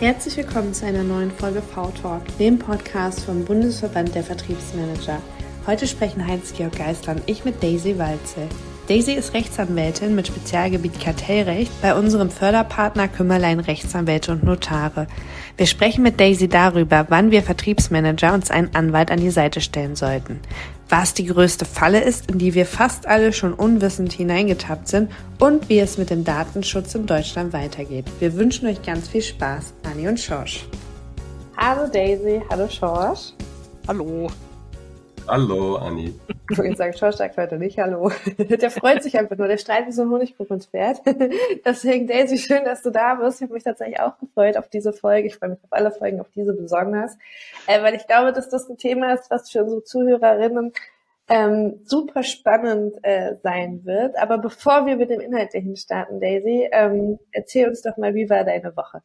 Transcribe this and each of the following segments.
Herzlich willkommen zu einer neuen Folge V-Talk, dem Podcast vom Bundesverband der Vertriebsmanager. Heute sprechen Heinz-Georg Geisler und ich mit Daisy Walze. Daisy ist Rechtsanwältin mit Spezialgebiet Kartellrecht bei unserem Förderpartner Kümmerlein Rechtsanwälte und Notare. Wir sprechen mit Daisy darüber, wann wir Vertriebsmanager uns einen Anwalt an die Seite stellen sollten, was die größte Falle ist, in die wir fast alle schon unwissend hineingetappt sind und wie es mit dem Datenschutz in Deutschland weitergeht. Wir wünschen euch ganz viel Spaß, Anni und Schorsch. Hallo Daisy, hallo Schorsch. Hallo. Hallo, Anni. Ich wollte sagen, Schorsch sagt heute nicht Hallo. Der freut sich einfach nur. Der strahlt wie so ein Honigkuchen ins Pferd. Deswegen, Daisy, schön, dass du da bist. Ich habe mich tatsächlich auch gefreut auf diese Folge. Ich freue mich auf alle Folgen, auf diese besonders. Äh, weil ich glaube, dass das ein Thema ist, was für unsere Zuhörerinnen ähm, super spannend äh, sein wird. Aber bevor wir mit dem Inhaltlichen starten, Daisy, ähm, erzähl uns doch mal, wie war deine Woche?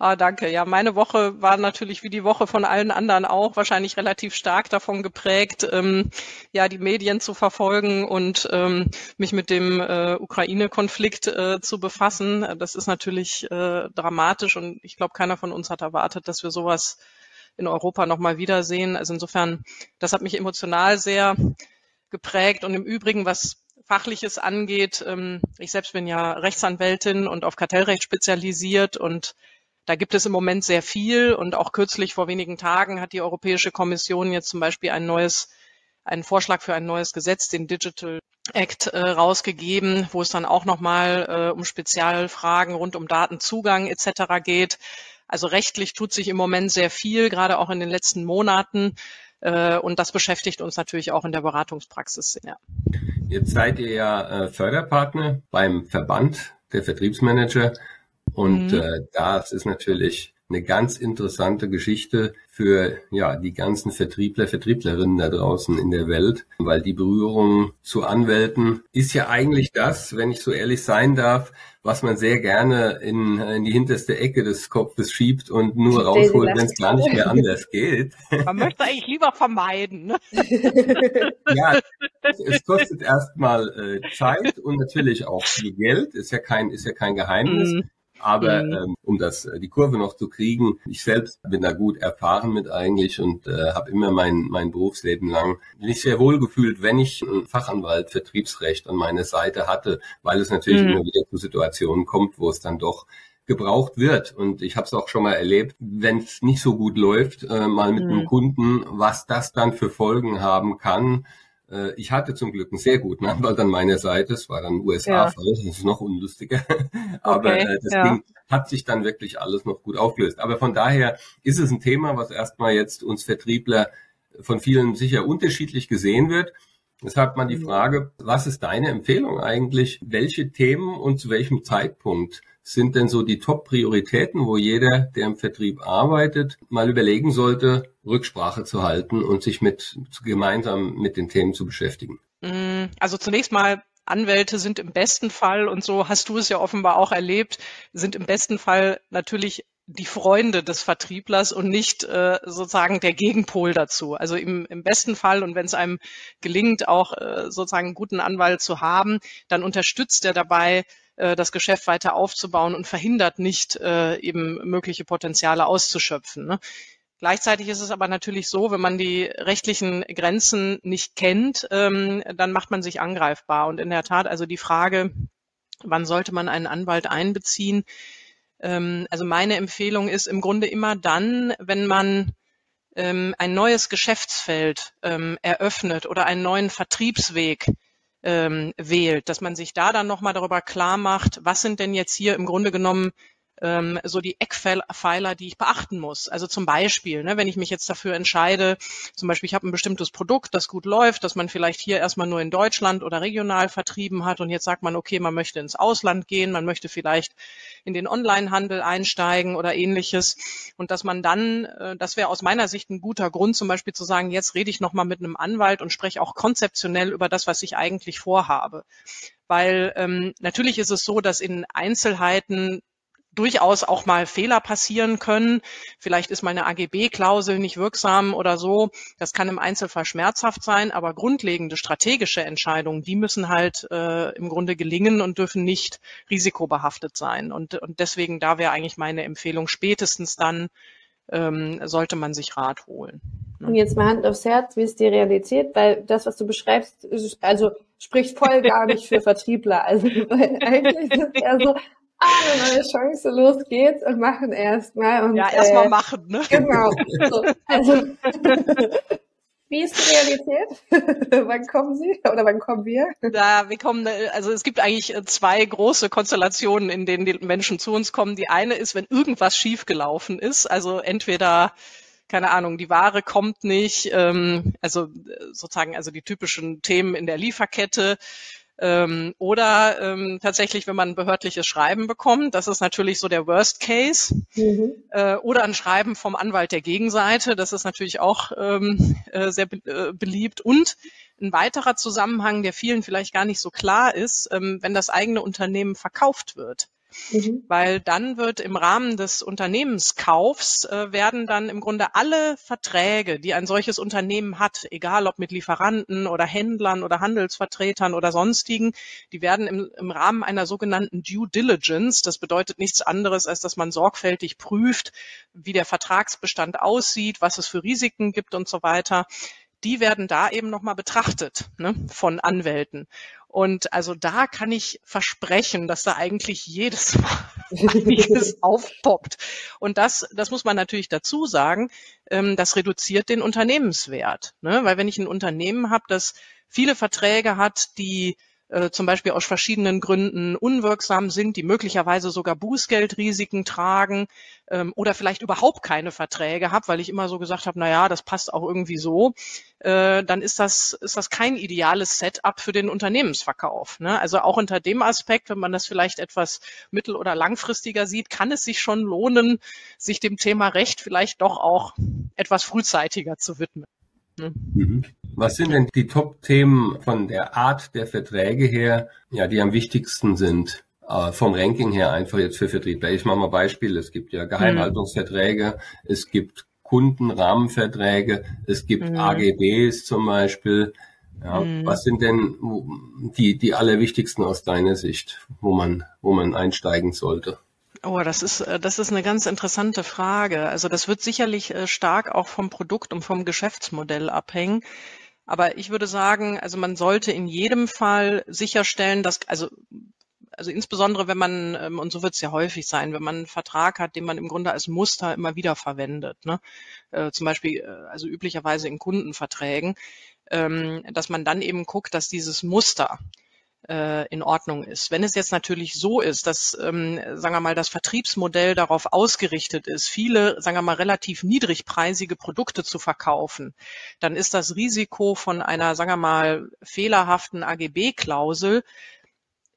Ah, danke. Ja, meine Woche war natürlich wie die Woche von allen anderen auch wahrscheinlich relativ stark davon geprägt, ähm, ja, die Medien zu verfolgen und ähm, mich mit dem äh, Ukraine-Konflikt äh, zu befassen. Das ist natürlich äh, dramatisch und ich glaube, keiner von uns hat erwartet, dass wir sowas in Europa nochmal wiedersehen. Also insofern, das hat mich emotional sehr geprägt und im Übrigen, was Fachliches angeht, ähm, ich selbst bin ja Rechtsanwältin und auf Kartellrecht spezialisiert und da gibt es im Moment sehr viel und auch kürzlich vor wenigen Tagen hat die Europäische Kommission jetzt zum Beispiel ein neues, einen Vorschlag für ein neues Gesetz, den Digital Act, äh, rausgegeben, wo es dann auch nochmal äh, um Spezialfragen rund um Datenzugang etc. geht. Also rechtlich tut sich im Moment sehr viel, gerade auch in den letzten Monaten. Äh, und das beschäftigt uns natürlich auch in der Beratungspraxis sehr. Jetzt seid ihr ja äh, Förderpartner beim Verband der Vertriebsmanager. Und mhm. äh, das ist natürlich eine ganz interessante Geschichte für ja die ganzen Vertriebler, Vertrieblerinnen da draußen in der Welt, weil die Berührung zu Anwälten ist ja eigentlich das, wenn ich so ehrlich sein darf, was man sehr gerne in, in die hinterste Ecke des Kopfes schiebt und nur rausholt, wenn es gar nicht mehr anders geht. Man möchte eigentlich lieber vermeiden. Ne? ja, es kostet erstmal äh, Zeit und natürlich auch viel Geld, ist ja kein ist ja kein Geheimnis. Mhm. Aber mhm. ähm, um das äh, die Kurve noch zu kriegen, ich selbst bin da gut erfahren mit eigentlich und äh, habe immer mein mein Berufsleben lang mich sehr wohl gefühlt, wenn ich einen Fachanwalt Vertriebsrecht an meiner Seite hatte, weil es natürlich mhm. immer wieder zu Situationen kommt, wo es dann doch gebraucht wird. Und ich habe es auch schon mal erlebt, wenn es nicht so gut läuft, äh, mal mit mhm. einem Kunden, was das dann für Folgen haben kann ich hatte zum Glück einen sehr guten Anwalt an meiner Seite. Es war dann USA-Fall, ja. das ist noch unlustiger. Aber okay, äh, das ja. Ding hat sich dann wirklich alles noch gut aufgelöst. Aber von daher ist es ein Thema, was erstmal jetzt uns Vertriebler von vielen sicher unterschiedlich gesehen wird. Deshalb mal die mhm. Frage, was ist deine Empfehlung eigentlich? Welche Themen und zu welchem Zeitpunkt sind denn so die Top-Prioritäten, wo jeder, der im Vertrieb arbeitet, mal überlegen sollte, Rücksprache zu halten und sich mit gemeinsam mit den Themen zu beschäftigen? Mm, also zunächst mal Anwälte sind im besten Fall, und so hast du es ja offenbar auch erlebt, sind im besten Fall natürlich die Freunde des Vertrieblers und nicht äh, sozusagen der Gegenpol dazu. Also im, im besten Fall und wenn es einem gelingt, auch äh, sozusagen einen guten Anwalt zu haben, dann unterstützt er dabei, äh, das Geschäft weiter aufzubauen und verhindert nicht, äh, eben mögliche Potenziale auszuschöpfen. Ne? Gleichzeitig ist es aber natürlich so, wenn man die rechtlichen Grenzen nicht kennt, ähm, dann macht man sich angreifbar. Und in der Tat, also die Frage, wann sollte man einen Anwalt einbeziehen? Ähm, also meine Empfehlung ist im Grunde immer dann, wenn man ähm, ein neues Geschäftsfeld ähm, eröffnet oder einen neuen Vertriebsweg ähm, wählt, dass man sich da dann nochmal darüber klar macht, was sind denn jetzt hier im Grunde genommen ähm, so die Eckpfeiler, die ich beachten muss. Also zum Beispiel, ne, wenn ich mich jetzt dafür entscheide, zum Beispiel ich habe ein bestimmtes Produkt, das gut läuft, das man vielleicht hier erstmal nur in Deutschland oder regional vertrieben hat und jetzt sagt man, okay, man möchte ins Ausland gehen, man möchte vielleicht in den Onlinehandel einsteigen oder ähnliches und dass man dann, äh, das wäre aus meiner Sicht ein guter Grund, zum Beispiel zu sagen, jetzt rede ich nochmal mit einem Anwalt und spreche auch konzeptionell über das, was ich eigentlich vorhabe weil ähm, natürlich ist es so, dass in Einzelheiten durchaus auch mal Fehler passieren können. Vielleicht ist meine AGB-Klausel nicht wirksam oder so. Das kann im Einzelfall schmerzhaft sein, aber grundlegende strategische Entscheidungen, die müssen halt äh, im Grunde gelingen und dürfen nicht risikobehaftet sein. Und, und deswegen, da wäre eigentlich meine Empfehlung, spätestens dann ähm, sollte man sich Rat holen. Ne? Und jetzt mal Hand aufs Herz, wie ist die Realität? Weil das, was du beschreibst, also spricht voll gar nicht für Vertriebler. Also weil eigentlich ist es ja so, eine neue Chance, los geht's und machen erstmal. Ja, erstmal äh, machen, ne? Genau. So, also Wie ist die Realität? wann kommen Sie oder wann kommen wir? Da, wir kommen, also es gibt eigentlich zwei große Konstellationen, in denen die Menschen zu uns kommen. Die eine ist, wenn irgendwas schiefgelaufen ist, also entweder keine Ahnung, die Ware kommt nicht, ähm, also sozusagen also die typischen Themen in der Lieferkette, ähm, oder ähm, tatsächlich, wenn man ein behördliches Schreiben bekommt, das ist natürlich so der Worst Case. Mhm. Äh, oder ein Schreiben vom Anwalt der Gegenseite, das ist natürlich auch ähm, äh, sehr be äh, beliebt. Und ein weiterer Zusammenhang, der vielen vielleicht gar nicht so klar ist, ähm, wenn das eigene Unternehmen verkauft wird. Mhm. Weil dann wird im Rahmen des Unternehmenskaufs äh, werden dann im Grunde alle Verträge, die ein solches Unternehmen hat, egal ob mit Lieferanten oder Händlern oder Handelsvertretern oder sonstigen, die werden im, im Rahmen einer sogenannten Due Diligence, das bedeutet nichts anderes, als dass man sorgfältig prüft, wie der Vertragsbestand aussieht, was es für Risiken gibt und so weiter, die werden da eben nochmal betrachtet ne, von Anwälten. Und also da kann ich versprechen, dass da eigentlich jedes Mal einiges aufpoppt. Und das, das muss man natürlich dazu sagen, ähm, das reduziert den Unternehmenswert. Ne? Weil wenn ich ein Unternehmen habe, das viele Verträge hat, die äh, zum Beispiel aus verschiedenen Gründen unwirksam sind, die möglicherweise sogar Bußgeldrisiken tragen ähm, oder vielleicht überhaupt keine Verträge habe, weil ich immer so gesagt habe, na ja, das passt auch irgendwie so, äh, dann ist das, ist das kein ideales Setup für den Unternehmensverkauf. Ne? Also auch unter dem Aspekt, wenn man das vielleicht etwas mittel- oder langfristiger sieht, kann es sich schon lohnen, sich dem Thema Recht vielleicht doch auch etwas frühzeitiger zu widmen. Ne? Mhm. Was sind denn die Top-Themen von der Art der Verträge her, ja, die am wichtigsten sind? Äh, vom Ranking her einfach jetzt für Vertriebler. Ich mache mal Beispiel. Es gibt ja Geheimhaltungsverträge, mhm. es gibt Kundenrahmenverträge, es gibt mhm. AGBs zum Beispiel. Ja, mhm. Was sind denn die, die allerwichtigsten aus deiner Sicht, wo man, wo man einsteigen sollte? Oh, das ist, äh, das ist eine ganz interessante Frage. Also das wird sicherlich äh, stark auch vom Produkt und vom Geschäftsmodell abhängen. Aber ich würde sagen, also man sollte in jedem Fall sicherstellen, dass, also also insbesondere wenn man, ähm, und so wird es ja häufig sein, wenn man einen Vertrag hat, den man im Grunde als Muster immer wieder verwendet, ne? Äh, zum Beispiel, also üblicherweise in Kundenverträgen, ähm, dass man dann eben guckt, dass dieses Muster äh, in Ordnung ist. Wenn es jetzt natürlich so ist, dass, ähm, sagen wir mal, das Vertriebsmodell darauf ausgerichtet ist, viele, sagen wir mal, relativ niedrigpreisige Produkte zu verkaufen, dann ist das Risiko von einer, sagen wir mal, fehlerhaften AGB-Klausel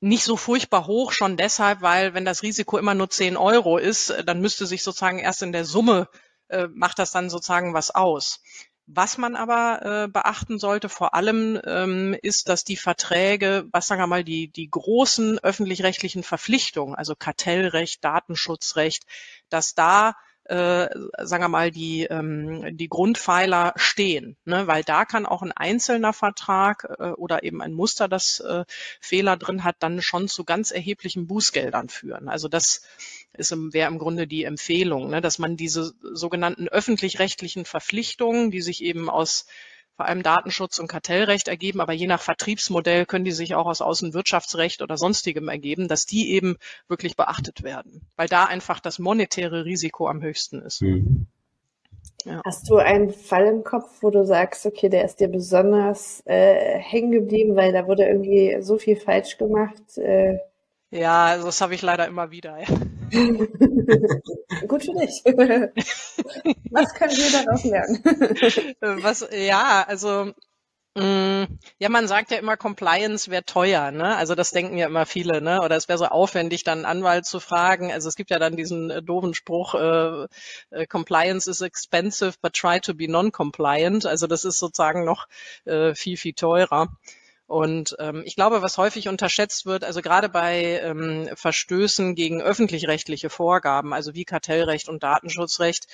nicht so furchtbar hoch, schon deshalb, weil wenn das Risiko immer nur 10 Euro ist, dann müsste sich sozusagen erst in der Summe äh, macht das dann sozusagen was aus. Was man aber äh, beachten sollte vor allem ähm, ist, dass die Verträge, was sagen wir mal, die, die großen öffentlich-rechtlichen Verpflichtungen, also Kartellrecht, Datenschutzrecht, dass da äh, sagen wir mal, die, ähm, die Grundpfeiler stehen. Ne? Weil da kann auch ein einzelner Vertrag äh, oder eben ein Muster, das äh, Fehler drin hat, dann schon zu ganz erheblichen Bußgeldern führen. Also das ist wäre im Grunde die Empfehlung, ne? dass man diese sogenannten öffentlich-rechtlichen Verpflichtungen, die sich eben aus vor allem Datenschutz und Kartellrecht ergeben, aber je nach Vertriebsmodell können die sich auch aus Außenwirtschaftsrecht oder sonstigem ergeben, dass die eben wirklich beachtet werden, weil da einfach das monetäre Risiko am höchsten ist. Mhm. Ja. Hast du einen Fall im Kopf, wo du sagst, okay, der ist dir besonders äh, hängen geblieben, weil da wurde irgendwie so viel falsch gemacht? Äh, ja, also das habe ich leider immer wieder. Ja. Gut für dich. Was können wir daraus lernen? Was, ja, also mm, ja, man sagt ja immer, Compliance wäre teuer, ne? Also das denken ja immer viele, ne? Oder es wäre so aufwendig, dann einen Anwalt zu fragen. Also es gibt ja dann diesen äh, doofen Spruch, äh, äh, Compliance is expensive, but try to be non-compliant. Also das ist sozusagen noch äh, viel, viel teurer. Und ähm, ich glaube, was häufig unterschätzt wird, also gerade bei ähm, Verstößen gegen öffentlich-rechtliche Vorgaben, also wie Kartellrecht und Datenschutzrecht,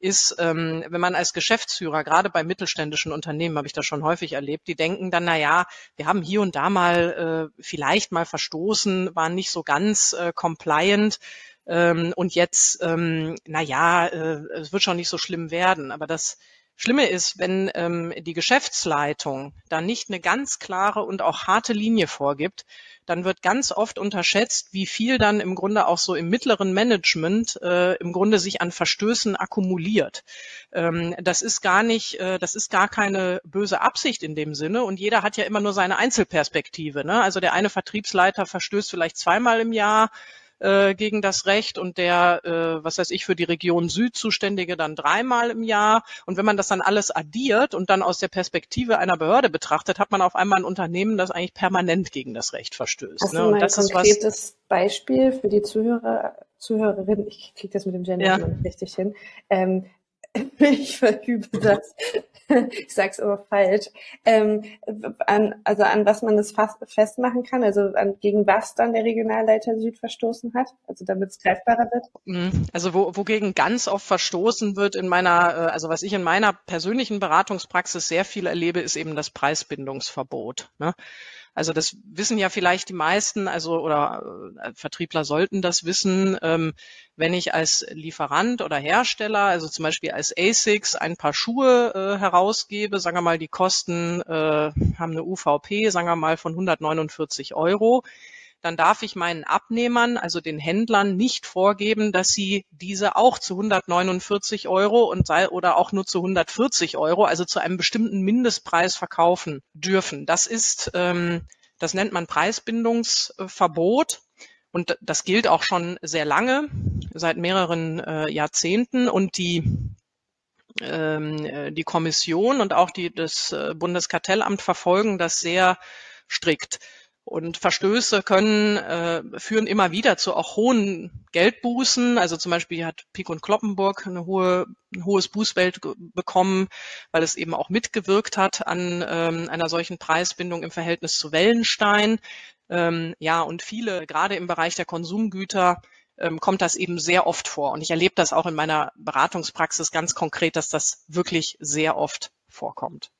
ist, ähm, wenn man als Geschäftsführer, gerade bei mittelständischen Unternehmen habe ich das schon häufig erlebt, die denken dann, na ja, wir haben hier und da mal äh, vielleicht mal verstoßen, waren nicht so ganz äh, compliant ähm, und jetzt, ähm, na ja, äh, es wird schon nicht so schlimm werden. Aber das Schlimme ist, wenn ähm, die Geschäftsleitung da nicht eine ganz klare und auch harte Linie vorgibt, dann wird ganz oft unterschätzt, wie viel dann im Grunde auch so im mittleren Management äh, im Grunde sich an Verstößen akkumuliert. Ähm, das ist gar nicht, äh, das ist gar keine böse Absicht in dem Sinne und jeder hat ja immer nur seine Einzelperspektive. Ne? Also der eine Vertriebsleiter verstößt vielleicht zweimal im Jahr, äh, gegen das Recht und der, äh, was weiß ich, für die Region Süd zuständige dann dreimal im Jahr. Und wenn man das dann alles addiert und dann aus der Perspektive einer Behörde betrachtet, hat man auf einmal ein Unternehmen, das eigentlich permanent gegen das Recht verstößt. Hast ne? du mal ein konkretes Beispiel für die Zuhörer, Zuhörerin, ich kriege das mit dem Gender ja. nicht richtig hin, ähm, ich verübe das. ich sag's aber falsch. Ähm, an, also an was man das festmachen kann, also an, gegen was dann der Regionalleiter Süd verstoßen hat, also damit es greifbarer wird? Mhm. Also wo, wogegen ganz oft verstoßen wird in meiner, äh, also was ich in meiner persönlichen Beratungspraxis sehr viel erlebe, ist eben das Preisbindungsverbot. Ne? Also das wissen ja vielleicht die meisten, also oder äh, Vertriebler sollten das wissen. Ähm, wenn ich als Lieferant oder Hersteller, also zum Beispiel als ASICS, ein paar Schuhe äh, herausgebe, sagen wir mal, die kosten, äh, haben eine UVP, sagen wir mal, von 149 Euro, dann darf ich meinen Abnehmern, also den Händlern, nicht vorgeben, dass sie diese auch zu 149 Euro und sei, oder auch nur zu 140 Euro, also zu einem bestimmten Mindestpreis verkaufen dürfen. Das ist, ähm, das nennt man Preisbindungsverbot. Und das gilt auch schon sehr lange, seit mehreren äh, Jahrzehnten. Und die ähm, äh, die Kommission und auch die, das äh, Bundeskartellamt verfolgen das sehr strikt. Und Verstöße können, äh, führen immer wieder zu auch hohen Geldbußen. Also zum Beispiel hat Pik und Kloppenburg eine hohe, ein hohes Bußgeld bekommen, weil es eben auch mitgewirkt hat an ähm, einer solchen Preisbindung im Verhältnis zu Wellenstein. Ähm, ja, und viele, gerade im Bereich der Konsumgüter, ähm, kommt das eben sehr oft vor. Und ich erlebe das auch in meiner Beratungspraxis ganz konkret, dass das wirklich sehr oft vorkommt.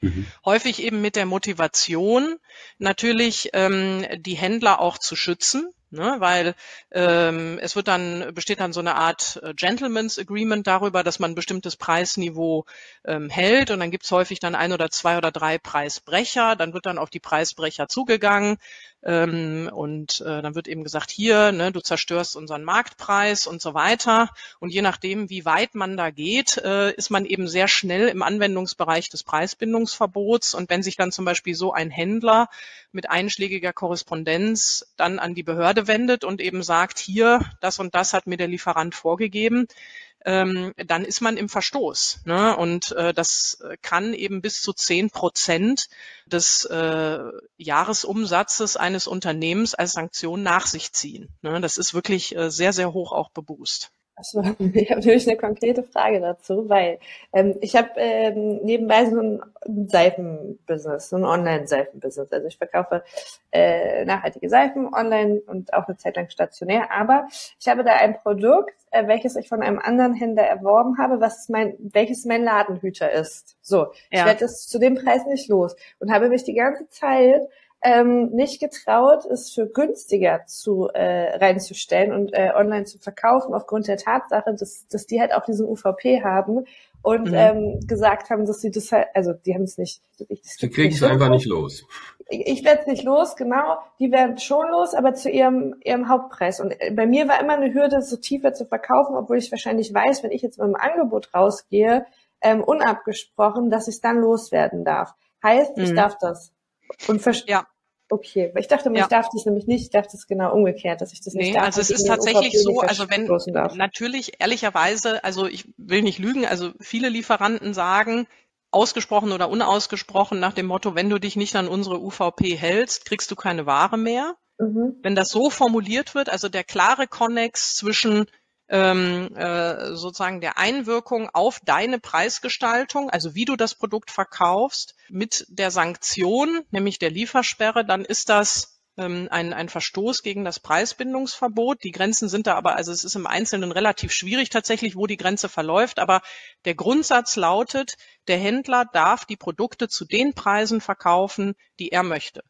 Mhm. Häufig eben mit der Motivation, natürlich ähm, die Händler auch zu schützen, ne, weil ähm, es wird dann besteht dann so eine Art äh, Gentleman's Agreement darüber, dass man ein bestimmtes Preisniveau ähm, hält und dann gibt's häufig dann ein oder zwei oder drei Preisbrecher, dann wird dann auf die Preisbrecher zugegangen ähm, und äh, dann wird eben gesagt, hier, ne, du zerstörst unseren Marktpreis und so weiter. Und je nachdem, wie weit man da geht, äh, ist man eben sehr schnell im Anwendungsbereich des Preisbindungsverbots. Und wenn sich dann zum Beispiel so ein Händler mit einschlägiger Korrespondenz dann an die Behörde wendet und eben sagt, hier, das und das hat mir der Lieferant vorgegeben, ähm, dann ist man im Verstoß. Ne? Und äh, das kann eben bis zu zehn Prozent des äh, Jahresumsatzes eines Unternehmens als Sanktion nach sich ziehen. Ne? Das ist wirklich äh, sehr, sehr hoch auch bebußt. Also, ich habe natürlich eine konkrete Frage dazu, weil ähm, ich habe ähm, nebenbei so ein Seifenbusiness, so ein Online-Seifenbusiness. Also ich verkaufe äh, nachhaltige Seifen online und auch eine Zeit lang stationär. Aber ich habe da ein Produkt, äh, welches ich von einem anderen Händler erworben habe, was mein, welches mein Ladenhüter ist. So, ja. ich werde das zu dem Preis nicht los und habe mich die ganze Zeit ähm, nicht getraut, es für günstiger zu äh, reinzustellen und äh, online zu verkaufen, aufgrund der Tatsache, dass, dass die halt auch diesen UVP haben und mhm. ähm, gesagt haben, dass sie das halt, also die haben es nicht. Ich, sie kriegen es einfach nicht los. Ich, ich werde es nicht los, genau. Die werden schon los, aber zu ihrem ihrem Hauptpreis. Und äh, bei mir war immer eine Hürde, so tiefer zu verkaufen, obwohl ich wahrscheinlich weiß, wenn ich jetzt mit einem Angebot rausgehe, ähm, unabgesprochen, dass ich es dann loswerden darf. Heißt, mhm. ich darf das. Und ja. Okay, ich dachte, ja. ich darf das nämlich nicht, ich dachte es genau umgekehrt, dass ich das nicht nee, darf. Also es ist tatsächlich so, also wenn natürlich ehrlicherweise, also ich will nicht lügen, also viele Lieferanten sagen, ausgesprochen oder unausgesprochen nach dem Motto, wenn du dich nicht an unsere UVP hältst, kriegst du keine Ware mehr. Mhm. Wenn das so formuliert wird, also der klare Konnex zwischen ähm, äh, sozusagen der Einwirkung auf deine Preisgestaltung, also wie du das Produkt verkaufst, mit der Sanktion, nämlich der Liefersperre, dann ist das ähm, ein, ein Verstoß gegen das Preisbindungsverbot. Die Grenzen sind da aber, also es ist im Einzelnen relativ schwierig tatsächlich, wo die Grenze verläuft, aber der Grundsatz lautet, der Händler darf die Produkte zu den Preisen verkaufen, die er möchte.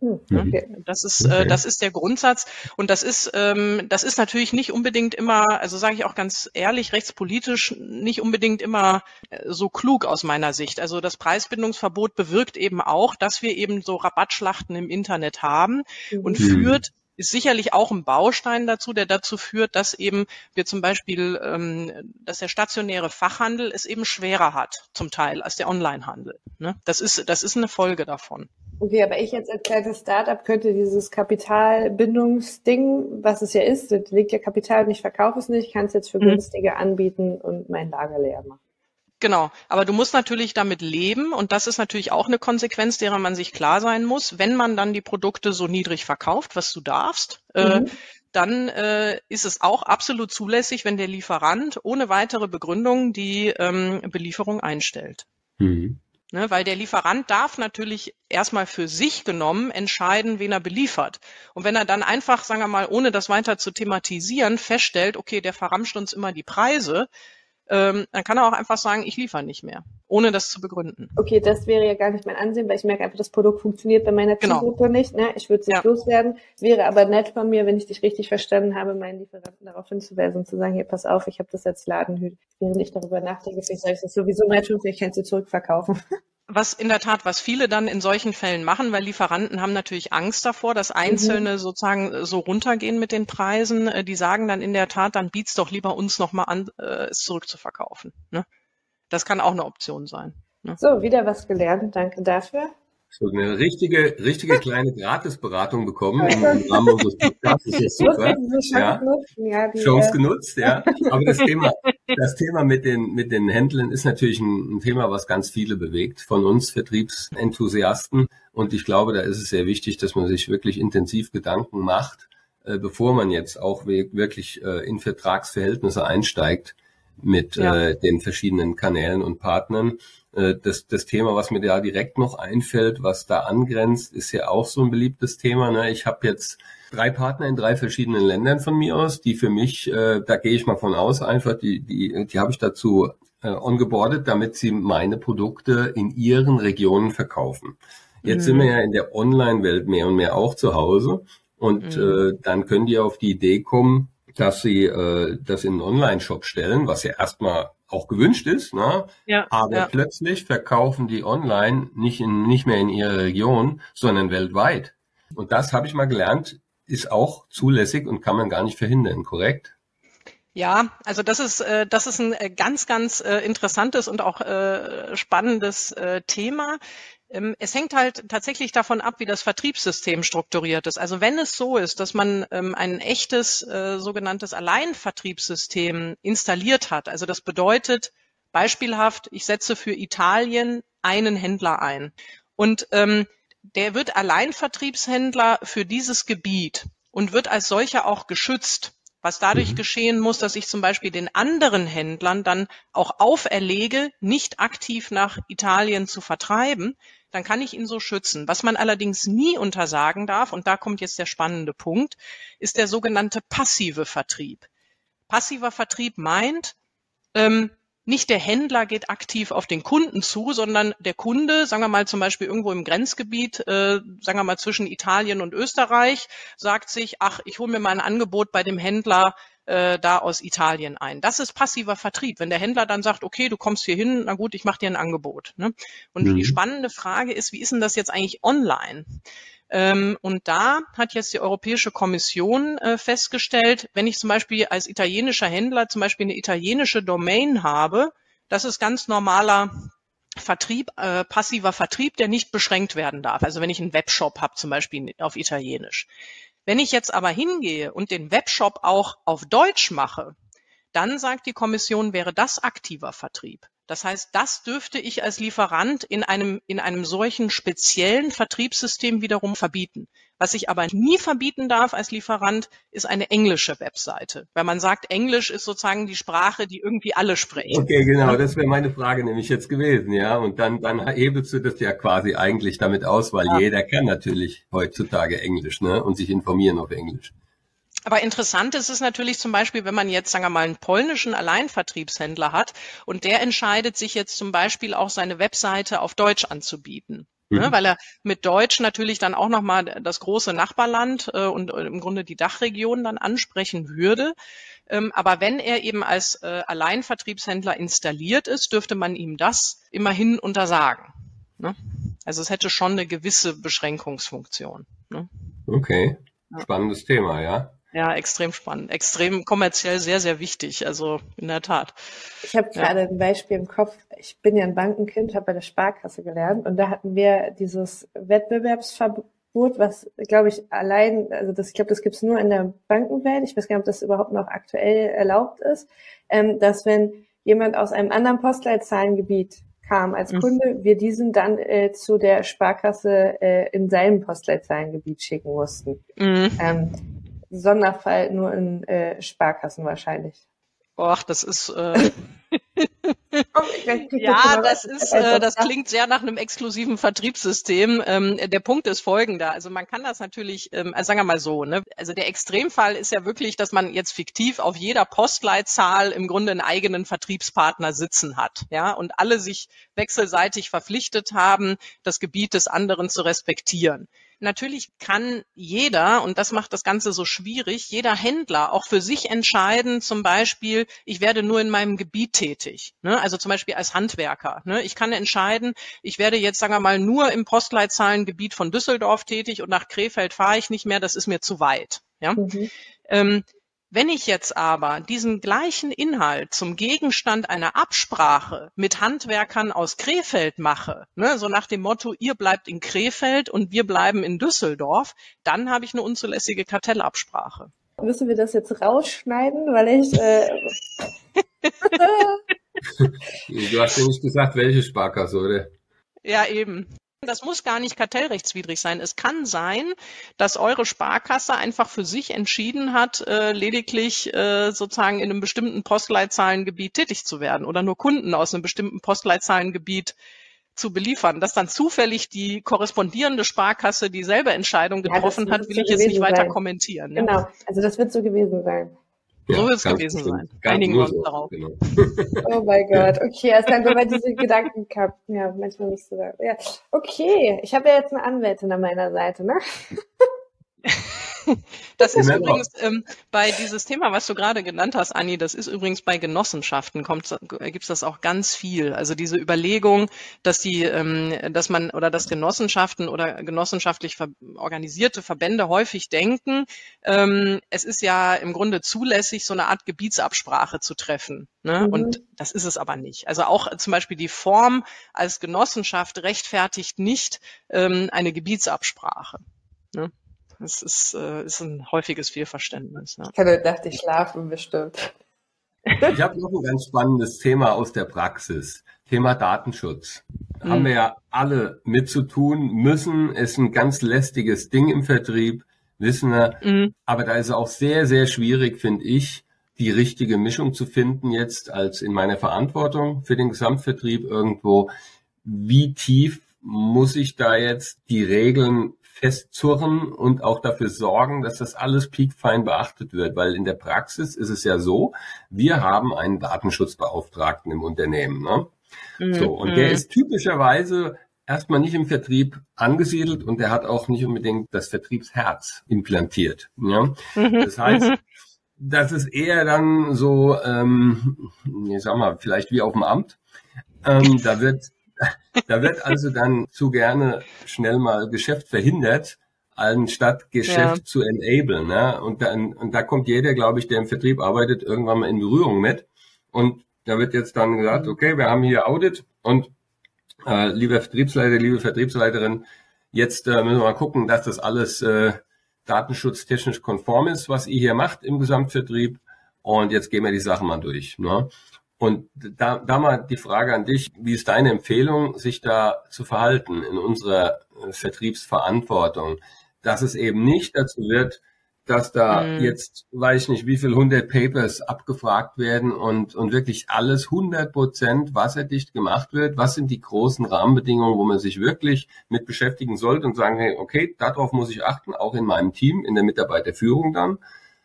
Hm, okay. Das ist äh, okay. das ist der Grundsatz und das ist ähm, das ist natürlich nicht unbedingt immer, also sage ich auch ganz ehrlich, rechtspolitisch nicht unbedingt immer äh, so klug aus meiner Sicht. Also das Preisbindungsverbot bewirkt eben auch, dass wir eben so Rabattschlachten im Internet haben mhm. und führt ist sicherlich auch ein Baustein dazu, der dazu führt, dass eben wir zum Beispiel, ähm, dass der stationäre Fachhandel es eben schwerer hat, zum Teil, als der Onlinehandel. Ne? Das ist, das ist eine Folge davon. Okay, aber ich jetzt als kleines Startup könnte dieses Kapitalbindungsding, was es ja ist, das liegt ja Kapital und ich verkaufe es nicht, kann es jetzt für mhm. günstiger anbieten und mein Lager leer machen. Genau, aber du musst natürlich damit leben und das ist natürlich auch eine Konsequenz, derer man sich klar sein muss. Wenn man dann die Produkte so niedrig verkauft, was du darfst, äh, mhm. äh, dann äh, ist es auch absolut zulässig, wenn der Lieferant ohne weitere Begründung die ähm, Belieferung einstellt. Mhm. Ne, weil der Lieferant darf natürlich erstmal für sich genommen entscheiden, wen er beliefert. Und wenn er dann einfach, sagen wir mal, ohne das weiter zu thematisieren, feststellt, okay, der verramscht uns immer die Preise, ähm, dann kann er auch einfach sagen, ich liefere nicht mehr, ohne das zu begründen. Okay, das wäre ja gar nicht mein Ansehen, weil ich merke einfach, das Produkt funktioniert bei meiner genau. Zielgruppe genau. nicht. Ne? Ich würde es nicht ja. loswerden. Wäre aber nett von mir, wenn ich dich richtig verstanden habe, meinen Lieferanten darauf hinzuweisen und zu sagen, hier, pass auf, ich habe das als Ladenhüter. Während ich darüber nachdenke, vielleicht soll ich das sowieso mal tun, vielleicht kannst du zurückverkaufen. was in der Tat, was viele dann in solchen Fällen machen, weil Lieferanten haben natürlich Angst davor, dass Einzelne mhm. sozusagen so runtergehen mit den Preisen. Äh, die sagen dann in der Tat, dann biet's doch lieber uns nochmal an, äh, es zurückzuverkaufen. Ne? Das kann auch eine Option sein. Ne? So, wieder was gelernt. Danke dafür so eine richtige, richtige kleine Gratisberatung bekommen im Rahmen unseres Podcasts. Das ist super. Ja. Chance äh, genutzt, ja. Aber das Thema, das Thema mit den, mit den Händlern ist natürlich ein, ein Thema, was ganz viele bewegt von uns Vertriebsenthusiasten. Und ich glaube, da ist es sehr wichtig, dass man sich wirklich intensiv Gedanken macht, äh, bevor man jetzt auch wirklich äh, in Vertragsverhältnisse einsteigt mit ja. äh, den verschiedenen Kanälen und Partnern. Äh, das, das Thema, was mir da direkt noch einfällt, was da angrenzt, ist ja auch so ein beliebtes Thema. Ne? Ich habe jetzt drei Partner in drei verschiedenen Ländern von mir aus, die für mich, äh, da gehe ich mal von aus, einfach, die, die, die habe ich dazu äh, ongeboardet, damit sie meine Produkte in ihren Regionen verkaufen. Jetzt mhm. sind wir ja in der Online-Welt mehr und mehr auch zu Hause. Und mhm. äh, dann können die auf die Idee kommen, dass sie äh, das in einen Online-Shop stellen, was ja erstmal auch gewünscht ist, ne? Ja, aber ja. plötzlich verkaufen die online nicht in, nicht mehr in ihrer Region, sondern weltweit. Und das habe ich mal gelernt, ist auch zulässig und kann man gar nicht verhindern, korrekt? Ja, also das ist äh, das ist ein äh, ganz ganz äh, interessantes und auch äh, spannendes äh, Thema. Ähm, es hängt halt tatsächlich davon ab, wie das Vertriebssystem strukturiert ist. Also wenn es so ist, dass man ähm, ein echtes äh, sogenanntes Alleinvertriebssystem installiert hat, also das bedeutet beispielhaft, ich setze für Italien einen Händler ein und ähm, der wird Alleinvertriebshändler für dieses Gebiet und wird als solcher auch geschützt was dadurch mhm. geschehen muss, dass ich zum Beispiel den anderen Händlern dann auch auferlege, nicht aktiv nach Italien zu vertreiben, dann kann ich ihn so schützen. Was man allerdings nie untersagen darf, und da kommt jetzt der spannende Punkt, ist der sogenannte passive Vertrieb. Passiver Vertrieb meint, ähm, nicht der Händler geht aktiv auf den Kunden zu, sondern der Kunde, sagen wir mal zum Beispiel irgendwo im Grenzgebiet, äh, sagen wir mal zwischen Italien und Österreich, sagt sich, ach, ich hole mir mal ein Angebot bei dem Händler äh, da aus Italien ein. Das ist passiver Vertrieb. Wenn der Händler dann sagt, okay, du kommst hier hin, na gut, ich mache dir ein Angebot. Ne? Und mhm. die spannende Frage ist, wie ist denn das jetzt eigentlich online? Ähm, und da hat jetzt die Europäische Kommission äh, festgestellt, wenn ich zum Beispiel als italienischer Händler zum Beispiel eine italienische Domain habe, das ist ganz normaler Vertrieb, äh, passiver Vertrieb, der nicht beschränkt werden darf. Also wenn ich einen Webshop habe, zum Beispiel auf Italienisch. Wenn ich jetzt aber hingehe und den Webshop auch auf Deutsch mache, dann sagt die Kommission, wäre das aktiver Vertrieb. Das heißt, das dürfte ich als Lieferant in einem, in einem solchen speziellen Vertriebssystem wiederum verbieten. Was ich aber nie verbieten darf als Lieferant, ist eine englische Webseite. Weil man sagt, Englisch ist sozusagen die Sprache, die irgendwie alle sprechen. Okay, genau, das wäre meine Frage nämlich jetzt gewesen, ja. Und dann, dann hebelst du das ja quasi eigentlich damit aus, weil ja. jeder kann natürlich heutzutage Englisch, ne? Und sich informieren auf Englisch. Aber interessant ist es natürlich zum Beispiel, wenn man jetzt, sagen wir mal, einen polnischen Alleinvertriebshändler hat und der entscheidet sich jetzt zum Beispiel auch seine Webseite auf Deutsch anzubieten. Ne, mhm. Ne, weil er mit Deutsch natürlich dann auch nochmal das große Nachbarland äh, und äh, im Grunde die Dachregion dann ansprechen würde. Ähm, aber wenn er eben als äh, Alleinvertriebshändler installiert ist, dürfte man ihm das immerhin untersagen. Ne? Also es hätte schon eine gewisse Beschränkungsfunktion. Ne? Okay, spannendes. Thema, ja. Ja, extrem spannend, extrem kommerziell sehr, sehr wichtig. Also in der Tat. Ich habe gerade ja. ein Beispiel im Kopf. Ich bin ja ein Bankenkind, habe bei der Sparkasse gelernt und da hatten wir dieses Wettbewerbsverbot, was, glaube ich, allein, also das, ich glaube, das gibt's nur in der Bankenwelt. Ich weiß gar nicht, ob das überhaupt noch aktuell erlaubt ist, ähm, dass wenn jemand aus einem anderen Postleitzahlengebiet kam als mhm. Kunde, wir diesen dann äh, zu der Sparkasse äh, in seinem Postleitzahlengebiet schicken mussten. Mhm. Ähm, Sonderfall nur in äh, Sparkassen wahrscheinlich. Och, das ist äh, ja, das ist, äh, das klingt sehr nach einem exklusiven Vertriebssystem. Ähm, der Punkt ist folgender. Also man kann das natürlich, ähm, also sagen wir mal so, ne? Also der Extremfall ist ja wirklich, dass man jetzt fiktiv auf jeder Postleitzahl im Grunde einen eigenen Vertriebspartner sitzen hat, ja, und alle sich wechselseitig verpflichtet haben, das Gebiet des anderen zu respektieren. Natürlich kann jeder, und das macht das Ganze so schwierig, jeder Händler auch für sich entscheiden, zum Beispiel, ich werde nur in meinem Gebiet tätig. Ne? Also zum Beispiel als Handwerker. Ne? Ich kann entscheiden, ich werde jetzt, sagen wir mal, nur im Postleitzahlengebiet von Düsseldorf tätig und nach Krefeld fahre ich nicht mehr, das ist mir zu weit. Ja? Mhm. Ähm, wenn ich jetzt aber diesen gleichen Inhalt zum Gegenstand einer Absprache mit Handwerkern aus Krefeld mache, ne, so nach dem Motto, ihr bleibt in Krefeld und wir bleiben in Düsseldorf, dann habe ich eine unzulässige Kartellabsprache. Müssen wir das jetzt rausschneiden, weil ich. Äh du hast ja nicht gesagt, welche Sparkasse, oder? Ja, eben. Das muss gar nicht kartellrechtswidrig sein. Es kann sein, dass eure Sparkasse einfach für sich entschieden hat, äh, lediglich äh, sozusagen in einem bestimmten Postleitzahlengebiet tätig zu werden oder nur Kunden aus einem bestimmten Postleitzahlengebiet zu beliefern. Dass dann zufällig die korrespondierende Sparkasse dieselbe Entscheidung getroffen ja, hat, will so ich jetzt nicht weiter sein. kommentieren. Ja? Genau, also das wird so gewesen sein. Ja, so wird es gewesen sein. Einigen wir uns so. darauf. Genau. oh mein Gott, okay, also dann wir diese Gedanken gehabt. Ja, manchmal nicht so. Ja, okay, ich habe ja jetzt eine Anwältin an meiner Seite, ne? Das ist übrigens ähm, bei dieses Thema, was du gerade genannt hast, Anni, das ist übrigens bei Genossenschaften, äh, gibt's das auch ganz viel. Also diese Überlegung, dass die, ähm, dass man oder dass Genossenschaften oder genossenschaftlich ver organisierte Verbände häufig denken, ähm, es ist ja im Grunde zulässig, so eine Art Gebietsabsprache zu treffen. Ne? Mhm. Und das ist es aber nicht. Also auch zum Beispiel die Form als Genossenschaft rechtfertigt nicht ähm, eine Gebietsabsprache. Ne? Das ist, äh, ist ein häufiges Fehlverständnis. Ja. Ich kann heute Nacht nicht schlafen, bestimmt. Ich habe noch ein ganz spannendes Thema aus der Praxis. Thema Datenschutz. Da mhm. haben wir ja alle mit zu tun müssen. Ist ein ganz lästiges Ding im Vertrieb, wissen wir. Mhm. Aber da ist es auch sehr, sehr schwierig, finde ich, die richtige Mischung zu finden jetzt als in meiner Verantwortung für den Gesamtvertrieb irgendwo. Wie tief muss ich da jetzt die Regeln festzurren und auch dafür sorgen, dass das alles piekfein beachtet wird, weil in der Praxis ist es ja so, wir haben einen Datenschutzbeauftragten im Unternehmen. Ne? Mhm. So, und der ist typischerweise erstmal nicht im Vertrieb angesiedelt und der hat auch nicht unbedingt das Vertriebsherz implantiert. Ja? Mhm. Das heißt, das ist eher dann so, ähm, ich sag mal, vielleicht wie auf dem Amt. Ähm, da wird da wird also dann zu gerne schnell mal Geschäft verhindert, anstatt Geschäft ja. zu enablen. Ne? Und, dann, und da kommt jeder, glaube ich, der im Vertrieb arbeitet, irgendwann mal in Berührung mit. Und da wird jetzt dann gesagt, mhm. okay, wir haben hier Audit und äh, lieber Vertriebsleiter, liebe Vertriebsleiterin, jetzt äh, müssen wir mal gucken, dass das alles äh, datenschutztechnisch konform ist, was ihr hier macht im Gesamtvertrieb. Und jetzt gehen wir die Sachen mal durch. Ne? Und da, da mal die Frage an dich, wie ist deine Empfehlung, sich da zu verhalten in unserer Vertriebsverantwortung? dass es eben nicht dazu wird, dass da mhm. jetzt, weiß ich nicht, wie viel hundert Papers abgefragt werden und, und wirklich alles hundert Prozent wasserdicht gemacht wird. Was sind die großen Rahmenbedingungen, wo man sich wirklich mit beschäftigen sollte und sagen, hey, okay, darauf muss ich achten, auch in meinem Team, in der Mitarbeiterführung dann.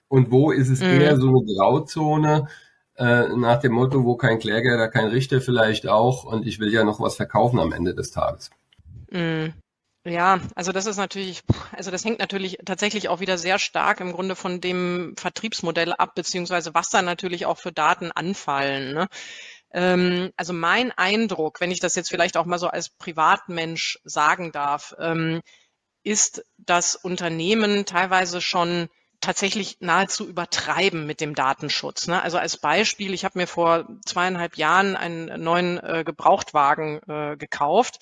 Und wo ist es mhm. eher so eine Grauzone, äh, nach dem Motto, wo kein Kläger, da kein Richter vielleicht auch und ich will ja noch was verkaufen am Ende des Tages. Mhm. Ja, also das ist natürlich, also das hängt natürlich tatsächlich auch wieder sehr stark im Grunde von dem Vertriebsmodell ab, beziehungsweise was da natürlich auch für Daten anfallen. Ne? Ähm, also mein Eindruck, wenn ich das jetzt vielleicht auch mal so als Privatmensch sagen darf, ähm, ist, dass Unternehmen teilweise schon tatsächlich nahezu übertreiben mit dem Datenschutz. Ne? Also als Beispiel, ich habe mir vor zweieinhalb Jahren einen neuen äh, Gebrauchtwagen äh, gekauft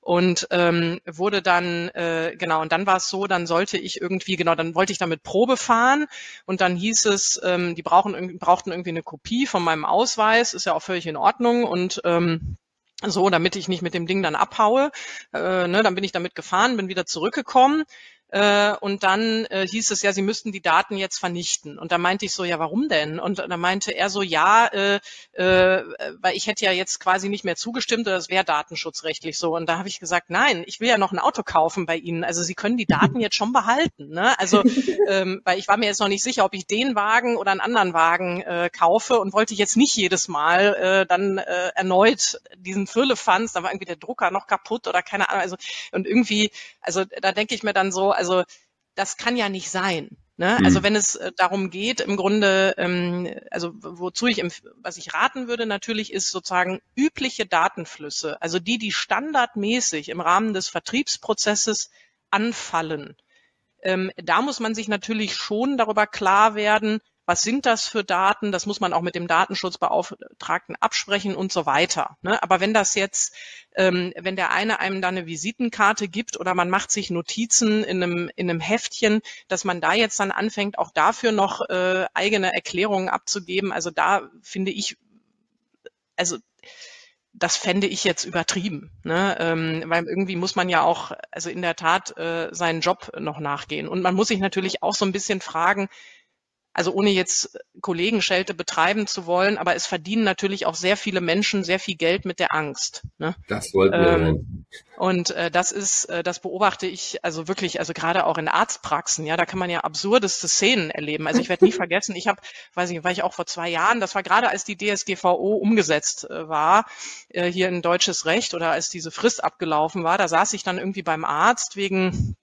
und ähm, wurde dann äh, genau und dann war es so, dann sollte ich irgendwie genau, dann wollte ich damit Probe fahren und dann hieß es, ähm, die brauchen brauchten irgendwie eine Kopie von meinem Ausweis, ist ja auch völlig in Ordnung und ähm, so, damit ich nicht mit dem Ding dann abhaue. Äh, ne, dann bin ich damit gefahren, bin wieder zurückgekommen äh, und dann äh, hieß es ja, sie müssten die Daten jetzt vernichten. Und da meinte ich so, ja, warum denn? Und da meinte er so, ja, äh, äh, weil ich hätte ja jetzt quasi nicht mehr zugestimmt oder es wäre datenschutzrechtlich so. Und da habe ich gesagt, nein, ich will ja noch ein Auto kaufen bei Ihnen. Also Sie können die Daten jetzt schon behalten. Ne? Also, ähm, weil ich war mir jetzt noch nicht sicher, ob ich den Wagen oder einen anderen Wagen äh, kaufe und wollte jetzt nicht jedes Mal äh, dann äh, erneut diesen Füllefanz, da war irgendwie der Drucker noch kaputt oder keine Ahnung. Also und irgendwie, also da denke ich mir dann so, also das kann ja nicht sein. Ne? Mhm. Also wenn es äh, darum geht, im Grunde, ähm, also wozu ich, was ich raten würde natürlich, ist sozusagen übliche Datenflüsse, also die, die standardmäßig im Rahmen des Vertriebsprozesses anfallen. Ähm, da muss man sich natürlich schon darüber klar werden, was sind das für Daten, das muss man auch mit dem Datenschutzbeauftragten absprechen und so weiter. Ne? Aber wenn das jetzt, ähm, wenn der eine einem da eine Visitenkarte gibt oder man macht sich Notizen in einem, in einem Heftchen, dass man da jetzt dann anfängt, auch dafür noch äh, eigene Erklärungen abzugeben, also da finde ich, also das fände ich jetzt übertrieben, ne? ähm, weil irgendwie muss man ja auch, also in der Tat äh, seinen Job noch nachgehen. Und man muss sich natürlich auch so ein bisschen fragen, also ohne jetzt Kollegenschelte betreiben zu wollen, aber es verdienen natürlich auch sehr viele Menschen sehr viel Geld mit der Angst. Ne? Das wollten wir. Ähm, und äh, das ist, äh, das beobachte ich also wirklich, also gerade auch in Arztpraxen, ja, da kann man ja absurdeste Szenen erleben. Also ich werde nie vergessen, ich habe, weiß ich, war ich auch vor zwei Jahren, das war gerade als die DSGVO umgesetzt äh, war, äh, hier in deutsches Recht oder als diese Frist abgelaufen war, da saß ich dann irgendwie beim Arzt wegen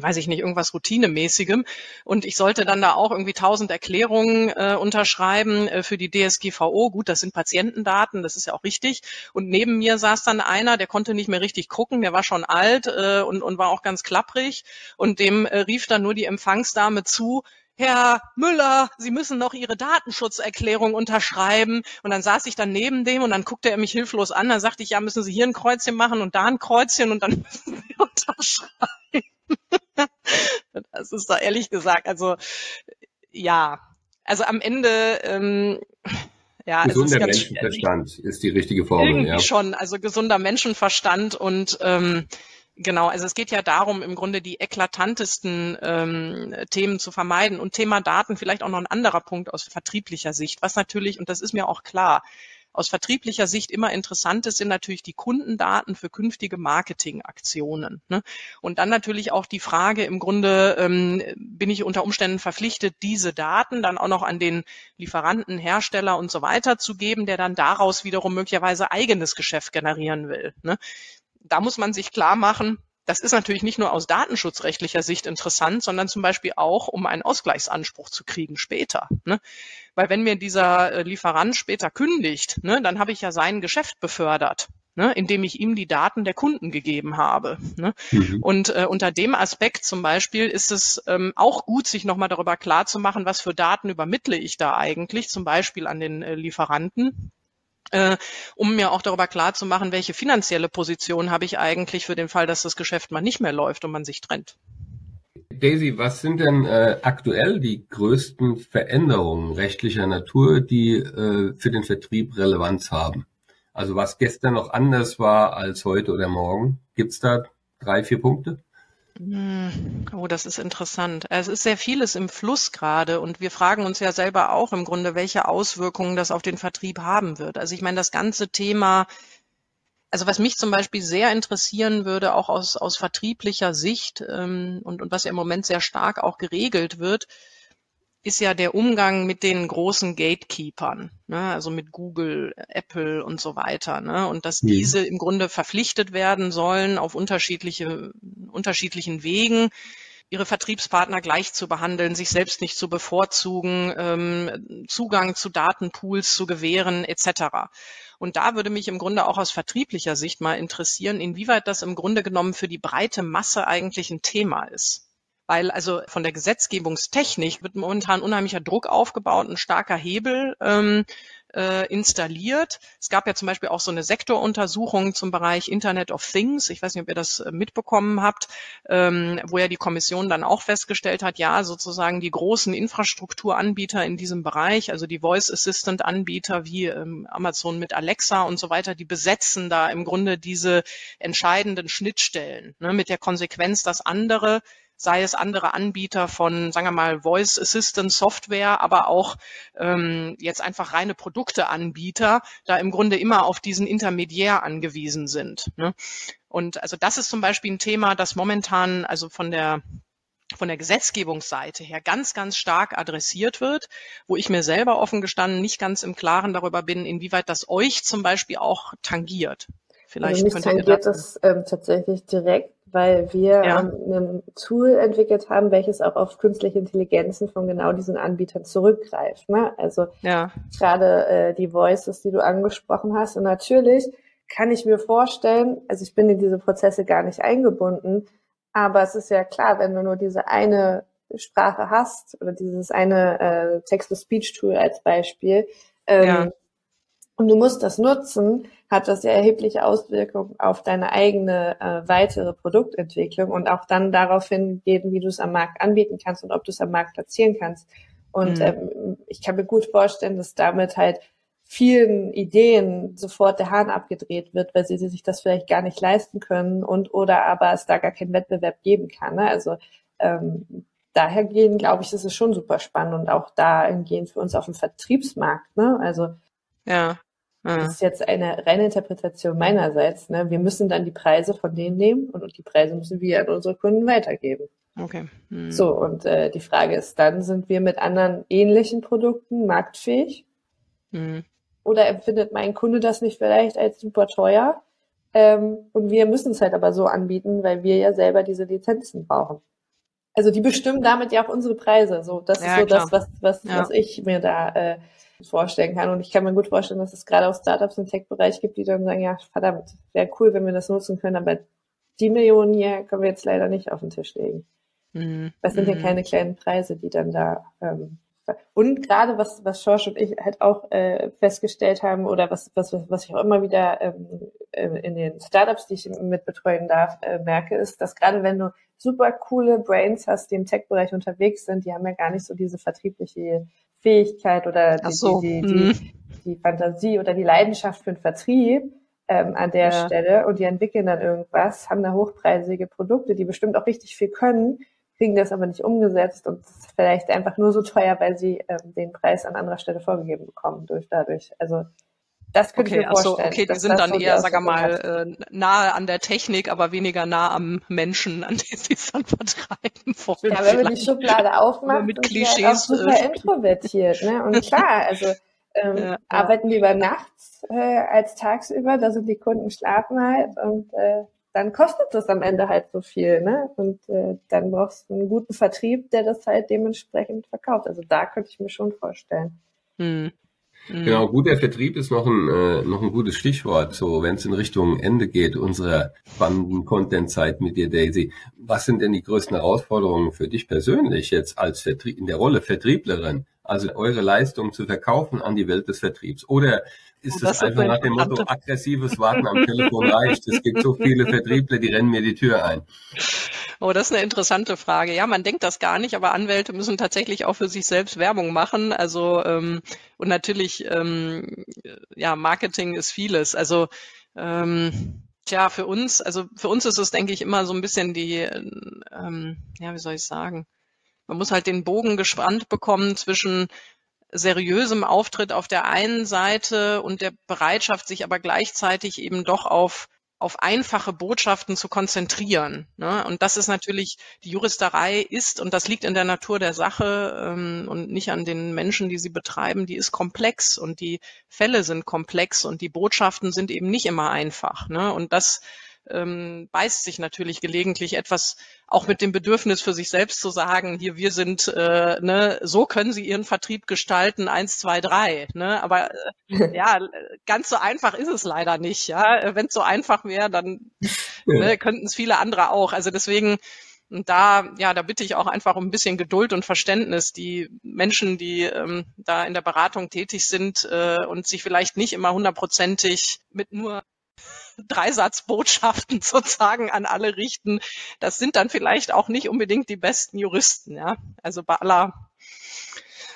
weiß ich nicht, irgendwas Routinemäßigem. Und ich sollte dann da auch irgendwie tausend Erklärungen äh, unterschreiben äh, für die DSGVO. Gut, das sind Patientendaten, das ist ja auch richtig. Und neben mir saß dann einer, der konnte nicht mehr richtig gucken, der war schon alt äh, und, und war auch ganz klapprig. Und dem äh, rief dann nur die Empfangsdame zu, Herr Müller, Sie müssen noch Ihre Datenschutzerklärung unterschreiben. Und dann saß ich dann neben dem und dann guckte er mich hilflos an. Dann sagte ich, ja, müssen Sie hier ein Kreuzchen machen und da ein Kreuzchen und dann müssen Sie unterschreiben. das ist da ehrlich gesagt, also ja, also am Ende ähm, ja, gesunder Menschenverstand ist die richtige Formel. Irgendwie ja. schon, also gesunder Menschenverstand und ähm, Genau, also es geht ja darum, im Grunde die eklatantesten ähm, Themen zu vermeiden. Und Thema Daten vielleicht auch noch ein anderer Punkt aus vertrieblicher Sicht, was natürlich, und das ist mir auch klar, aus vertrieblicher Sicht immer interessant ist, sind natürlich die Kundendaten für künftige Marketingaktionen. Ne? Und dann natürlich auch die Frage, im Grunde ähm, bin ich unter Umständen verpflichtet, diese Daten dann auch noch an den Lieferanten, Hersteller und so weiter zu geben, der dann daraus wiederum möglicherweise eigenes Geschäft generieren will. Ne? Da muss man sich klar machen, das ist natürlich nicht nur aus datenschutzrechtlicher Sicht interessant, sondern zum Beispiel auch, um einen Ausgleichsanspruch zu kriegen später. Ne? Weil wenn mir dieser äh, Lieferant später kündigt, ne, dann habe ich ja sein Geschäft befördert. Ne, indem ich ihm die Daten der Kunden gegeben habe. Ne? Mhm. Und äh, unter dem Aspekt zum Beispiel ist es ähm, auch gut, sich nochmal darüber klar zu machen, was für Daten übermittle ich da eigentlich, zum Beispiel an den äh, Lieferanten äh, um mir auch darüber klar zu machen, welche finanzielle Position habe ich eigentlich für den Fall, dass das Geschäft mal nicht mehr läuft und man sich trennt. Daisy, was sind denn äh, aktuell die größten Veränderungen rechtlicher Natur, die äh, für den Vertrieb Relevanz haben? Also was gestern noch anders war als heute oder morgen? Gibt es da drei, vier Punkte? Hm. Oh, das ist interessant. Es ist sehr vieles im Fluss gerade und wir fragen uns ja selber auch im Grunde, welche Auswirkungen das auf den Vertrieb haben wird. Also ich meine, das ganze Thema, also was mich zum Beispiel sehr interessieren würde, auch aus, aus vertrieblicher Sicht ähm, und, und was ja im Moment sehr stark auch geregelt wird, ist ja der Umgang mit den großen Gatekeepern, ne? also mit Google, Apple und so weiter. Ne? Und dass mhm. diese im Grunde verpflichtet werden sollen, auf unterschiedliche, unterschiedlichen Wegen ihre Vertriebspartner gleich zu behandeln, sich selbst nicht zu bevorzugen, ähm, Zugang zu Datenpools zu gewähren, etc. Und da würde mich im Grunde auch aus vertrieblicher Sicht mal interessieren, inwieweit das im Grunde genommen für die breite Masse eigentlich ein Thema ist. Weil also von der Gesetzgebungstechnik wird momentan unheimlicher Druck aufgebaut, ein starker Hebel ähm, äh, installiert. Es gab ja zum Beispiel auch so eine Sektoruntersuchung zum Bereich Internet of Things. Ich weiß nicht, ob ihr das äh, mitbekommen habt, ähm, wo ja die Kommission dann auch festgestellt hat, ja, sozusagen die großen Infrastrukturanbieter in diesem Bereich, also die Voice Assistant Anbieter wie ähm, Amazon mit Alexa und so weiter, die besetzen da im Grunde diese entscheidenden Schnittstellen ne, mit der Konsequenz, dass andere sei es andere Anbieter von, sagen wir mal, Voice Assistant Software, aber auch ähm, jetzt einfach reine Produkteanbieter, da im Grunde immer auf diesen Intermediär angewiesen sind. Ne? Und also das ist zum Beispiel ein Thema, das momentan also von der von der Gesetzgebungsseite her ganz, ganz stark adressiert wird, wo ich mir selber offen gestanden nicht ganz im Klaren darüber bin, inwieweit das euch zum Beispiel auch tangiert. Vielleicht also mich tangiert das ähm, tatsächlich direkt, weil wir ja. ein Tool entwickelt haben, welches auch auf künstliche Intelligenzen von genau diesen Anbietern zurückgreift. Ne? Also ja. gerade äh, die Voices, die du angesprochen hast. Und natürlich kann ich mir vorstellen, also ich bin in diese Prozesse gar nicht eingebunden, aber es ist ja klar, wenn du nur diese eine Sprache hast oder dieses eine äh, Text-to-Speech-Tool als Beispiel, ähm, ja und du musst das nutzen, hat das ja erhebliche Auswirkungen auf deine eigene äh, weitere Produktentwicklung und auch dann darauf hingehen, wie du es am Markt anbieten kannst und ob du es am Markt platzieren kannst. Und mhm. ähm, ich kann mir gut vorstellen, dass damit halt vielen Ideen sofort der Hahn abgedreht wird, weil sie sich das vielleicht gar nicht leisten können und oder aber es da gar keinen Wettbewerb geben kann. Ne? Also ähm, daher gehen, glaube ich, das ist schon super spannend und auch da gehen für uns auf dem Vertriebsmarkt. Ne? Also ja. Das ist jetzt eine reine Interpretation meinerseits. Ne? Wir müssen dann die Preise von denen nehmen und die Preise müssen wir an unsere Kunden weitergeben. Okay. Hm. So, und äh, die Frage ist dann, sind wir mit anderen ähnlichen Produkten marktfähig? Hm. Oder empfindet mein Kunde das nicht vielleicht als super teuer? Ähm, und wir müssen es halt aber so anbieten, weil wir ja selber diese Lizenzen brauchen. Also die bestimmen damit ja auch unsere Preise. So, das ja, ist so klar. das, was, was, ja. was ich mir da äh, vorstellen kann. Und ich kann mir gut vorstellen, dass es gerade auch Startups im Tech-Bereich gibt, die dann sagen, ja, verdammt, wäre cool, wenn wir das nutzen können, aber die Millionen hier können wir jetzt leider nicht auf den Tisch legen. Mhm. Das sind ja mhm. keine kleinen Preise, die dann da ähm, und gerade was, was Schorsch und ich halt auch äh, festgestellt haben oder was, was, was ich auch immer wieder ähm, äh, in den Startups, die ich mitbetreuen darf, äh, merke, ist, dass gerade wenn du super coole Brains hast, die im Tech-Bereich unterwegs sind, die haben ja gar nicht so diese vertriebliche Fähigkeit oder die, so. die, die, mhm. die, Fantasie oder die Leidenschaft für den Vertrieb ähm, an der ja. Stelle und die entwickeln dann irgendwas, haben da hochpreisige Produkte, die bestimmt auch richtig viel können, kriegen das aber nicht umgesetzt und vielleicht einfach nur so teuer, weil sie ähm, den Preis an anderer Stelle vorgegeben bekommen durch dadurch. Also das könnte okay, ich mir vorstellen. Also, okay, die sind dann so eher, sag mal, äh, nahe an der Technik, aber weniger nah am Menschen, an den sie es dann vertreiben wollen. Ja, wenn wir die Schublade aufmachen, mit Klischees ja super äh, introvertiert. Ne? Und klar, also ähm, ja, arbeiten ja. lieber nachts äh, als tagsüber, da sind die Kunden schlafen halt und äh, dann kostet das am Ende halt so viel, ne? Und äh, dann brauchst du einen guten Vertrieb, der das halt dementsprechend verkauft. Also da könnte ich mir schon vorstellen. Hm. Mhm. Genau, guter Vertrieb ist noch ein, äh, noch ein gutes Stichwort, so wenn es in Richtung Ende geht unserer spannenden Content-Zeit mit dir, Daisy. Was sind denn die größten Herausforderungen für dich persönlich jetzt als Vertrieb, in der Rolle Vertrieblerin? Also eure Leistung zu verkaufen an die Welt des Vertriebs? Oder ist das, einfach nach dem Motto, aggressives Warten am Telefon reicht? Es gibt so viele Vertriebler, die rennen mir die Tür ein. Oh, das ist eine interessante Frage. Ja, man denkt das gar nicht, aber Anwälte müssen tatsächlich auch für sich selbst Werbung machen. Also ähm, und natürlich, ähm, ja, Marketing ist vieles. Also ähm, Tja, für uns, also für uns ist es, denke ich, immer so ein bisschen die, ähm, ja, wie soll ich sagen? Man muss halt den Bogen gespannt bekommen zwischen seriösem Auftritt auf der einen Seite und der Bereitschaft, sich aber gleichzeitig eben doch auf auf einfache Botschaften zu konzentrieren. Ne? Und das ist natürlich, die Juristerei ist, und das liegt in der Natur der Sache ähm, und nicht an den Menschen, die sie betreiben, die ist komplex und die Fälle sind komplex und die Botschaften sind eben nicht immer einfach. Ne? Und das ähm, beißt sich natürlich gelegentlich etwas auch mit dem Bedürfnis für sich selbst zu sagen, hier wir sind, äh, ne, so können Sie Ihren Vertrieb gestalten, eins, zwei, drei. Ne? Aber äh, ja, ganz so einfach ist es leider nicht. Ja, wenn es so einfach wäre, dann ne, könnten es viele andere auch. Also deswegen und da, ja, da bitte ich auch einfach um ein bisschen Geduld und Verständnis. Die Menschen, die ähm, da in der Beratung tätig sind äh, und sich vielleicht nicht immer hundertprozentig mit nur Dreisatzbotschaften sozusagen an alle richten. Das sind dann vielleicht auch nicht unbedingt die besten Juristen, ja. Also bei aller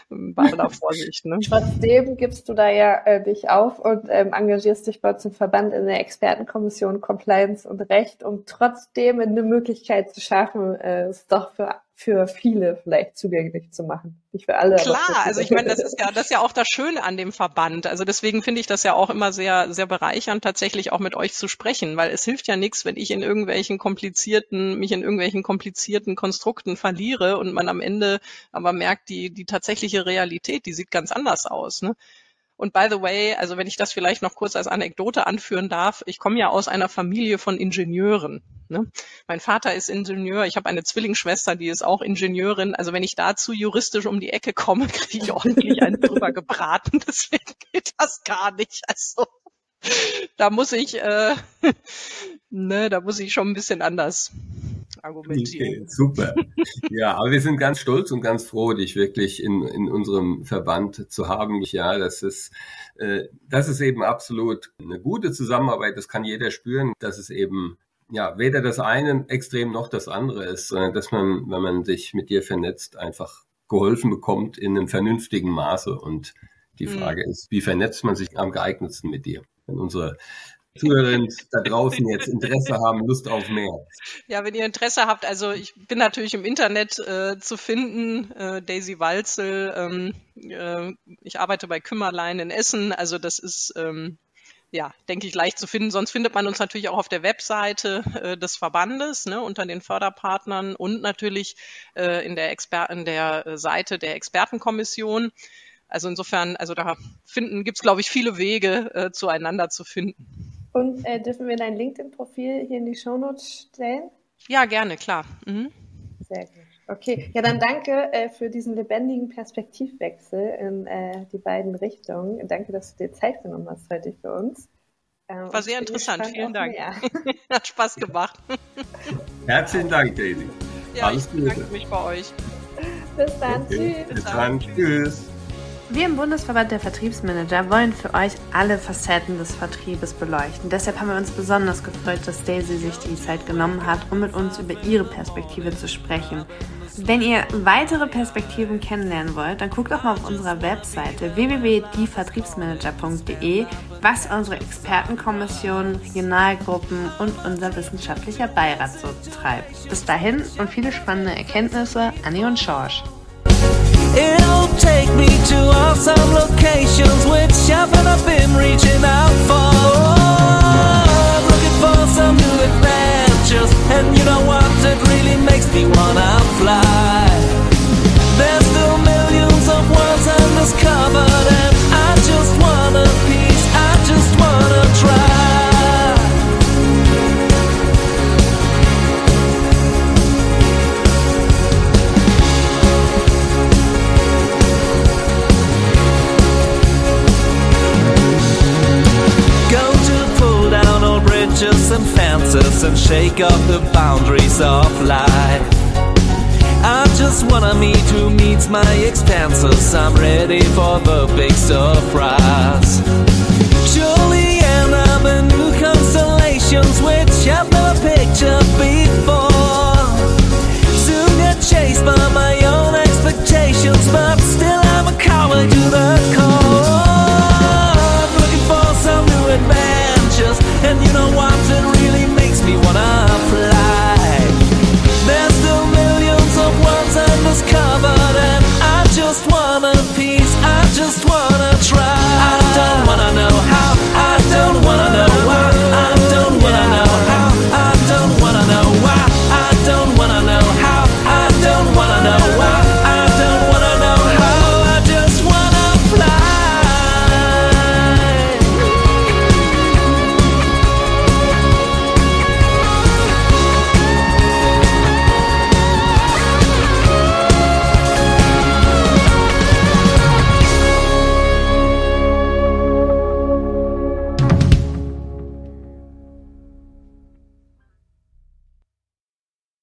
bei aller Vorsicht. Ne? Trotzdem gibst du da ja äh, dich auf und ähm, engagierst dich bei uns im Verband in der Expertenkommission Compliance und Recht, um trotzdem eine Möglichkeit zu schaffen, äh, es doch für für viele vielleicht zugänglich zu machen. Nicht für alle. Klar, also ich meine, das ist ja, das ist ja auch das Schöne an dem Verband. Also deswegen finde ich das ja auch immer sehr, sehr bereichernd, tatsächlich auch mit euch zu sprechen, weil es hilft ja nichts, wenn ich in irgendwelchen komplizierten, mich in irgendwelchen komplizierten Konstrukten verliere und man am Ende aber merkt, die, die tatsächliche Realität, die sieht ganz anders aus. Ne? Und by the way, also wenn ich das vielleicht noch kurz als Anekdote anführen darf, ich komme ja aus einer Familie von Ingenieuren. Ne? Mein Vater ist Ingenieur, ich habe eine Zwillingsschwester, die ist auch Ingenieurin. Also wenn ich dazu juristisch um die Ecke komme, kriege ich ordentlich einen drüber gebraten. Deswegen geht das gar nicht. Also da muss ich, äh, ne, da muss ich schon ein bisschen anders argumentieren. Okay, super. ja, aber wir sind ganz stolz und ganz froh, dich wirklich in, in unserem Verband zu haben. Ja, das ist, äh, das ist eben absolut eine gute Zusammenarbeit. Das kann jeder spüren, dass es eben ja, weder das eine extrem noch das andere ist, sondern dass man, wenn man sich mit dir vernetzt, einfach geholfen bekommt in einem vernünftigen Maße. Und die hm. Frage mhm. ist, wie vernetzt man sich am geeignetsten mit dir? Wenn unsere Zuhörerinnen da draußen jetzt Interesse haben, Lust auf mehr. Ja, wenn ihr Interesse habt, also ich bin natürlich im Internet äh, zu finden, äh, Daisy Walzel. Ähm, äh, ich arbeite bei Kümmerlein in Essen, also das ist ähm, ja, denke ich, leicht zu finden. Sonst findet man uns natürlich auch auf der Webseite äh, des Verbandes ne, unter den Förderpartnern und natürlich äh, in der in der äh, Seite der Expertenkommission. Also insofern, also da gibt es, glaube ich, viele Wege, äh, zueinander zu finden. Und äh, dürfen wir dein LinkedIn-Profil hier in die Shownotes stellen? Ja, gerne, klar. Mhm. Sehr gut. Okay, ja, dann danke äh, für diesen lebendigen Perspektivwechsel in äh, die beiden Richtungen. Danke, dass du dir Zeit genommen hast heute für uns. Ähm, War sehr interessant, vielen Dank. Hat Spaß gemacht. Herzlichen Dank, Daisy. Ja, Alles ich bedanke mich bei euch. Bis dann, okay. tschüss. Bis dann, tschüss. Wir im Bundesverband der Vertriebsmanager wollen für euch alle Facetten des Vertriebes beleuchten. Deshalb haben wir uns besonders gefreut, dass Daisy sich die Zeit genommen hat, um mit uns über ihre Perspektive zu sprechen. Wenn ihr weitere Perspektiven kennenlernen wollt, dann guckt doch mal auf unserer Webseite www.dievertriebsmanager.de, was unsere Expertenkommission, Regionalgruppen und unser wissenschaftlicher Beirat so treibt. Bis dahin und viele spannende Erkenntnisse, Anni und Schorsch. It'll take me to awesome locations which haven't I been reaching out for. I'm looking for some new adventures, and you know what? It really makes me wanna fly. There's still millions of worlds undiscovered, and fences and shake up the boundaries of life. I just wanna meet who meets my expenses. I'm ready for the big surprise. Surely end up in new constellations which I've never pictured before. Soon get chased by my own expectations, but still I'm a coward to the core. Looking for some new adventure and you know what? It me wanna fly